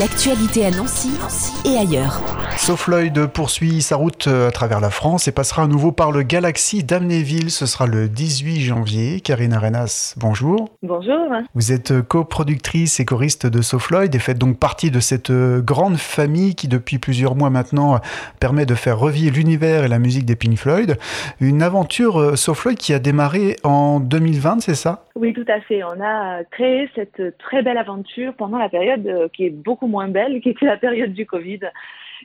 L'actualité à Nancy, et ailleurs. Sofloyd poursuit sa route à travers la France et passera à nouveau par le Galaxy d'Amnéville. Ce sera le 18 janvier. Karine Arenas, bonjour. Bonjour. Vous êtes coproductrice et choriste de Sofloyd et faites donc partie de cette grande famille qui, depuis plusieurs mois maintenant, permet de faire revivre l'univers et la musique des Pink Floyd. Une aventure Sofloyd qui a démarré en 2020, c'est ça? Oui, tout à fait. On a créé cette très belle aventure pendant la période qui est beaucoup moins belle, qui était la période du Covid.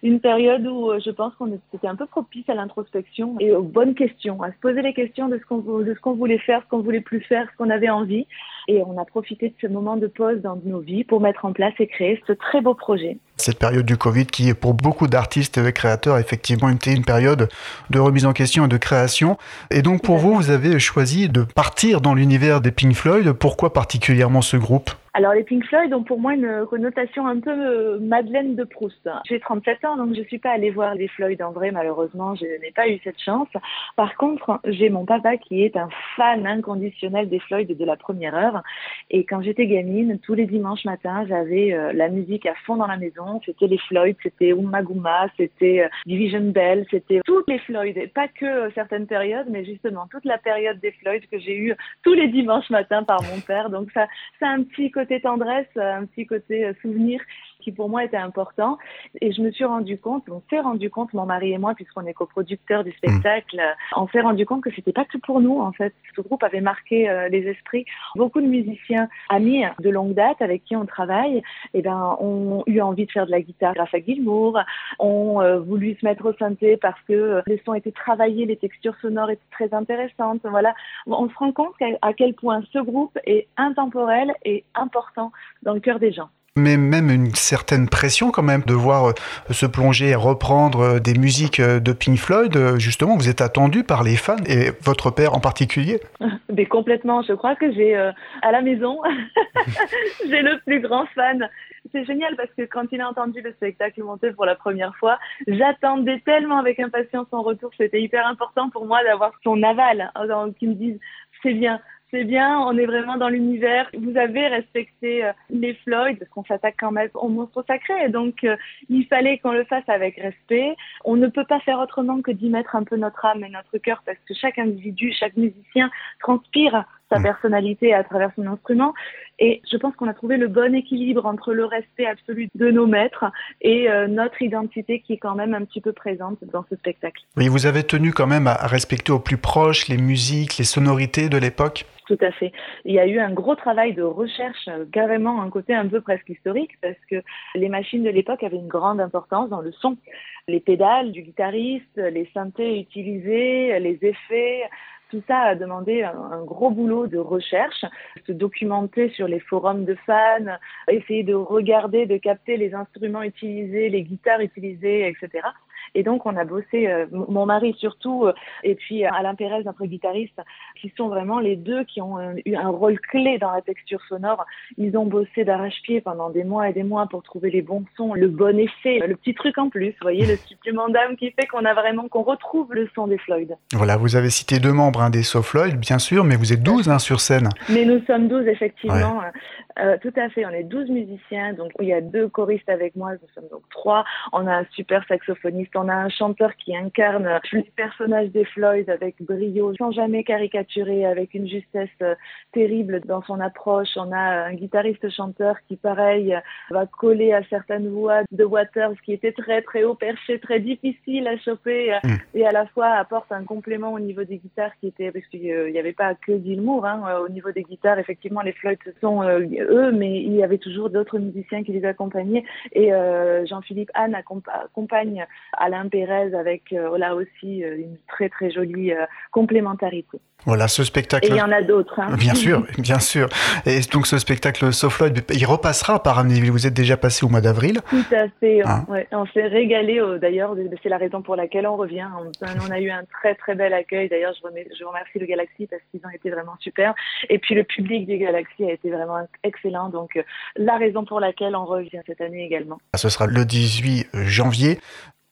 Une période où euh, je pense qu'on était un peu propice à l'introspection et aux bonnes questions, à se poser les questions de ce qu'on voulait faire, ce qu'on voulait plus faire, ce qu'on avait envie. Et on a profité de ce moment de pause dans nos vies pour mettre en place et créer ce très beau projet. Cette période du Covid qui, pour beaucoup d'artistes et créateurs, effectivement, était une période de remise en question et de création. Et donc, pour vous, vous avez choisi de partir dans l'univers des Pink Floyd. Pourquoi particulièrement ce groupe? Alors les Pink Floyd ont pour moi une connotation un peu euh, Madeleine de Proust. J'ai 37 ans donc je suis pas allée voir les Floyd en vrai malheureusement, je n'ai pas eu cette chance. Par contre, j'ai mon papa qui est un fan inconditionnel des Floyd de la première heure et quand j'étais gamine, tous les dimanches matins, j'avais euh, la musique à fond dans la maison, c'était les Floyd, c'était Umaguma, c'était euh, Division Bell, c'était toutes les Floyd pas que certaines périodes mais justement toute la période des Floyd que j'ai eu tous les dimanches matins par mon père. Donc ça c'est un petit côté tendresse, un petit côté euh, souvenir qui pour moi était important. Et je me suis rendu compte, on s'est rendu compte, mon mari et moi, puisqu'on est coproducteurs du spectacle, on s'est rendu compte que c'était pas que pour nous, en fait. Ce groupe avait marqué euh, les esprits. Beaucoup de musiciens amis de longue date avec qui on travaille, eh ben, ont eu envie de faire de la guitare grâce à Gilmour, ont euh, voulu se mettre au synthé parce que les sons étaient travaillés, les textures sonores étaient très intéressantes. Voilà. On se rend compte à quel point ce groupe est intemporel et important dans le cœur des gens même une certaine pression quand même de voir euh, se plonger et reprendre euh, des musiques euh, de Pink Floyd. Justement, vous êtes attendu par les fans et votre père en particulier. Mais complètement. Je crois que j'ai à la maison, j'ai le plus grand fan. C'est génial parce que quand il a entendu le spectacle monter pour la première fois, j'attendais tellement avec impatience son retour. C'était hyper important pour moi d'avoir son aval, hein, qu'il me dise c'est bien, c'est bien, on est vraiment dans l'univers. Vous avez respecté euh, les Floyd, parce qu'on s'attaque quand même au monstre sacré, donc euh, il fallait qu'on le fasse avec respect. On ne peut pas faire autrement que d'y mettre un peu notre âme et notre cœur, parce que chaque individu, chaque musicien transpire sa mm. personnalité à travers son instrument. Et je pense qu'on a trouvé le bon équilibre entre le respect absolu de nos maîtres et euh, notre identité qui est quand même un petit peu présente dans ce spectacle. Oui, vous avez tenu quand même à respecter au plus proche les musiques, les sonorités de l'époque? Tout à fait. Il y a eu un gros travail de recherche, euh, carrément un côté un peu presque historique, parce que les machines de l'époque avaient une grande importance dans le son. Les pédales du guitariste, les synthés utilisés, les effets, tout ça a demandé un, gros boulot de recherche, se documenter sur les forums de fans, essayer de regarder, de capter les instruments utilisés, les guitares utilisées, etc. Et donc, on a bossé, euh, mon mari surtout, euh, et puis euh, Alain Pérez, notre guitariste, qui sont vraiment les deux qui ont eu un rôle clé dans la texture sonore. Ils ont bossé d'arrache-pied pendant des mois et des mois pour trouver les bons sons, le bon effet, le petit truc en plus, vous voyez, le supplément d'âme qui fait qu'on a vraiment, qu'on retrouve le son des Floyd. Voilà, vous avez cité deux membres hein, des So Floyd, bien sûr, mais vous êtes 12 hein, sur scène. Mais nous sommes 12, effectivement. Tout à fait, on est 12 musiciens, donc il y a deux choristes avec moi, nous sommes donc trois. On a un super saxophoniste on a un chanteur qui incarne le personnage des Floyd avec brio, sans jamais caricaturer, avec une justesse euh, terrible dans son approche. On a un guitariste-chanteur qui, pareil, va coller à certaines voix de Waters qui étaient très très haut perché, très difficile à choper euh, mm. et à la fois apporte un complément au niveau des guitares qui était, parce qu'il n'y avait pas que Gilmour, hein, euh, au niveau des guitares, effectivement, les Floyd sont eux, mais il y avait toujours d'autres musiciens qui les accompagnaient et Jean-Philippe Anne accompagne Alain Pérez avec euh, là aussi euh, une très très jolie euh, complémentarité. Voilà, ce spectacle. Et il y en a d'autres. Hein. Bien sûr, bien sûr. Et donc ce spectacle Soft il repassera par Amnéville. Vous êtes déjà passé au mois d'avril. Tout à fait. Hein on s'est régalé. D'ailleurs, c'est la raison pour laquelle on revient. On, a eu un très très bel accueil. D'ailleurs, je, je remercie le Galaxy parce qu'ils ont été vraiment super. Et puis le public du Galaxy a été vraiment excellent. Donc la raison pour laquelle on revient cette année également. Ce sera le 18 janvier.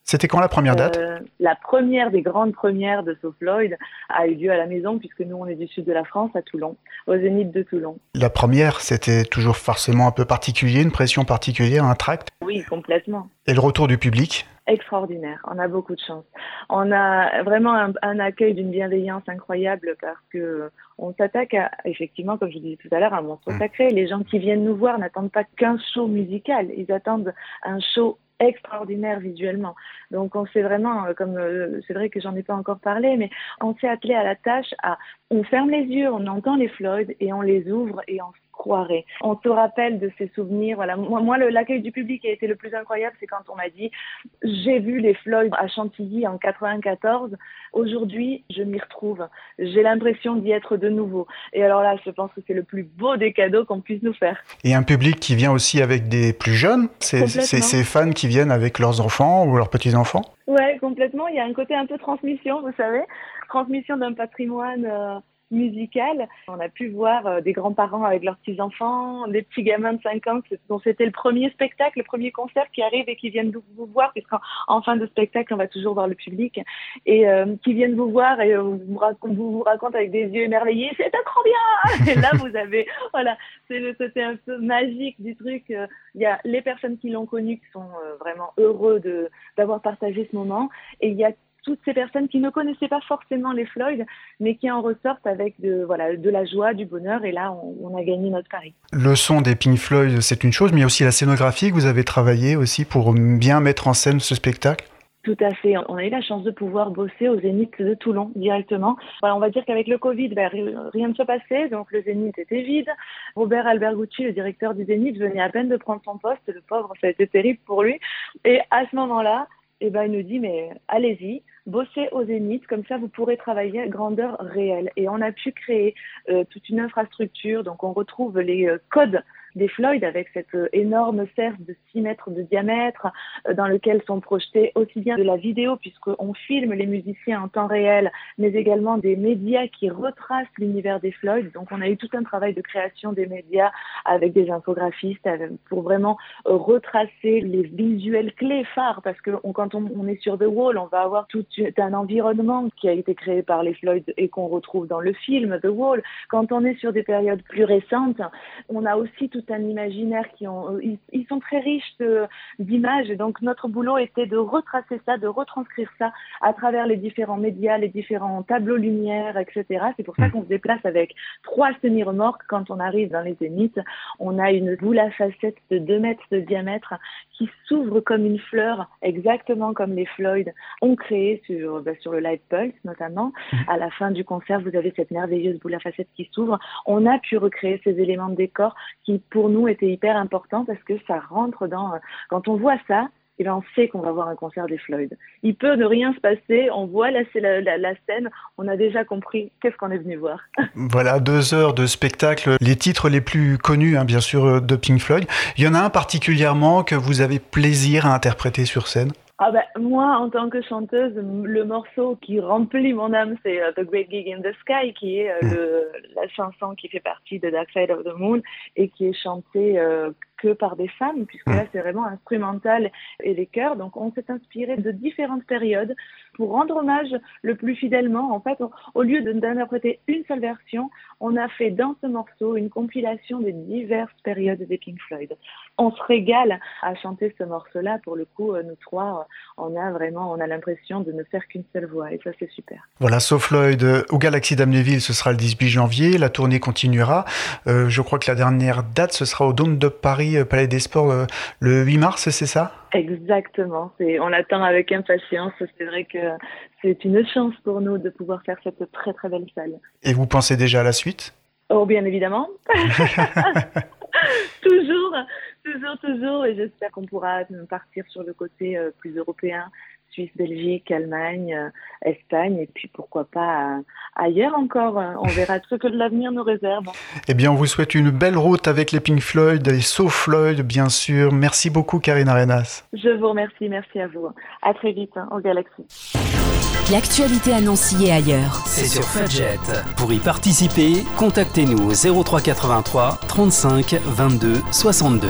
C'était quand la première date? euh, La première des grandes premières de So Floyd a eu lieu à la maison, puisque nous, on est du sud de la France, à Toulon, au Zénith de Toulon. La première, c'était toujours forcément un peu particulier, une pression particulière, un tract? Oui, complètement. Et le retour du public? Extraordinaire. On a beaucoup de chance. On a vraiment un, accueil d'une bienveillance incroyable parce que on s'attaque à, effectivement, comme je disais tout à l'heure, un monstre mm. sacré. Les gens qui viennent nous voir n'attendent pas qu'un show musical. Ils attendent un show extraordinaire visuellement. Donc on s'est vraiment, euh, comme euh, c'est vrai que j'en ai pas encore parlé, mais on s'est attelé à la tâche à, on ferme les yeux, on entend les Floyd et on les ouvre et on croirait. On se rappelle de ces souvenirs. Voilà. Moi, moi l'accueil du public a été le plus incroyable, c'est quand on m'a dit j'ai vu les Floyd à Chantilly en 94. Aujourd'hui, je m'y retrouve. J'ai l'impression d'y être de nouveau. Et alors là, je pense que c'est le plus beau des cadeaux qu'on puisse nous faire. Et un public qui vient aussi avec des plus jeunes. C'est ces fans qui viennent avec leurs enfants ou leurs petits enfants. Ouais, complètement. Il y a un côté un peu transmission, vous savez, transmission d'un patrimoine. Euh, musicale. On a pu voir euh, des grands-parents avec leurs petits-enfants, des petits gamins de 5 ans dont c'était le premier spectacle, le premier concert qui arrive et qui viennent vous, voir, puisqu'en fin de spectacle, on va toujours voir le public, et euh, qui viennent vous voir et euh, vous, vous, racontent avec des yeux émerveillés, c'est bien Et là, vous avez, voilà, c'est le côté un peu magique du truc. Il y a les personnes qui l'ont connu qui sont vraiment heureux de d'avoir partagé ce moment, et il y a toutes ces personnes qui ne connaissaient pas forcément les Floyd, mais qui en ressortent avec de, voilà, de la joie, du bonheur, et là, on, a gagné notre pari. Le son des Pink Floyd, c'est une chose, mais il y a aussi la scénographie que vous avez travaillé aussi pour bien mettre en scène ce spectacle tout à fait. On a eu la chance de pouvoir bosser au Zénith de Toulon directement. on va dire qu'avec le Covid, ben, rien ne se passait, donc le Zénith était vide. Robert Albergucci, le directeur du Zénith, venait à peine de prendre son poste. Le pauvre, ça a été terrible pour lui. Et à ce moment-là, eh ben, il nous dit, mais allez-y, bossez au Zénith, comme ça vous pourrez travailler à grandeur réelle. Et on a pu créer euh, toute une infrastructure, donc on retrouve les euh, codes des Floyd avec cette euh, énorme cercle de 6 mètres de diamètre euh, dans lequel sont projetés aussi bien de la vidéo puisqu'on filme les musiciens en temps réel, mais également des médias qui retracent l'univers des Floyd. Donc on a eu tout un travail de création des médias avec des infographistes pour vraiment euh, retracer les visuels clés phares parce que quand on, est sur The Wall, on va avoir tout un environnement qui a été créé par les Floyd et qu'on retrouve dans le film The Wall. Quand on est sur des périodes plus récentes, on a aussi tout un imaginaire qui ont, euh, ils, sont très riches d'images. Donc, notre boulot était de retracer ça, de retranscrire ça à travers les différents médias, les différents tableaux lumière, etc. C'est pour ça mm. qu'on se déplace avec trois semi-remorques. Quand on arrive dans les zéniths, on a une boule à facettes de 2 mètres de diamètre qui s'ouvre comme une fleur, exactement comme les Floyd ont créé sur, bah, sur le Live Pulse, notamment. Mm. À la fin du concert, vous avez cette merveilleuse boule à facettes qui s'ouvre. On a pu recréer ces éléments de décor qui, pour nous était hyper important parce que ça rentre dans. Quand on voit ça, eh bien on sait qu'on va voir un concert des Floyd. Il peut ne rien se passer, on voit la, la, la scène, on a déjà compris qu'est-ce qu'on est venu voir. Voilà, deux heures de spectacle, les titres les plus connus, hein, bien sûr, de Pink Floyd. Il y en a un particulièrement que vous avez plaisir à interpréter sur scène? Ah ben, moi, en tant que chanteuse, le morceau qui remplit mon âme, c'est euh, The Great Gig in the Sky, qui est mm. le, la chanson qui fait partie de Dark Side of the Moon et qui est chantée euh, que par des femmes, puisque là, mm. c'est vraiment instrumental et les chœurs. Donc, on s'est inspiré de différentes périodes pour rendre hommage le plus fidèlement. En fait, au lieu d'interpréter une seule version, on a fait dans ce morceau une compilation des diverses périodes des Pink Floyd. On se régale à chanter ce morceau-là. Pour le coup, euh, nous trois, on a vraiment, on a l'impression de ne faire qu'une seule voix, et ça, c'est super. Voilà, So Floyd euh, au Galaxy d'Amnéville, ce sera le 18 janvier. La tournée continuera. Euh, je crois que la dernière date, ce sera au Dôme de Paris euh, Palais des Sports euh, le 8 mars, c'est ça? Exactement. On attend avec impatience. C'est vrai que c'est une chance pour nous de pouvoir faire cette très très belle salle. Et vous pensez déjà à la suite? Oh, bien évidemment. toujours, toujours, toujours. Et j'espère qu'on pourra partir sur le côté euh, plus européen Suisse, Belgique, Allemagne, euh, Espagne, et puis pourquoi pas euh, ailleurs encore. Hein. On verra ce que l'avenir nous réserve. Eh bien, on vous souhaite une belle route avec les Pink Floyd et So Floyd, bien sûr. Merci beaucoup, Karine Arenas. Je vous remercie, merci à vous. À très vite hein, au Galaxy. L'actualité à Nancy et ailleurs. C'est sur Fudget. Pour y participer, contactez-nous au 0383 35 22 62.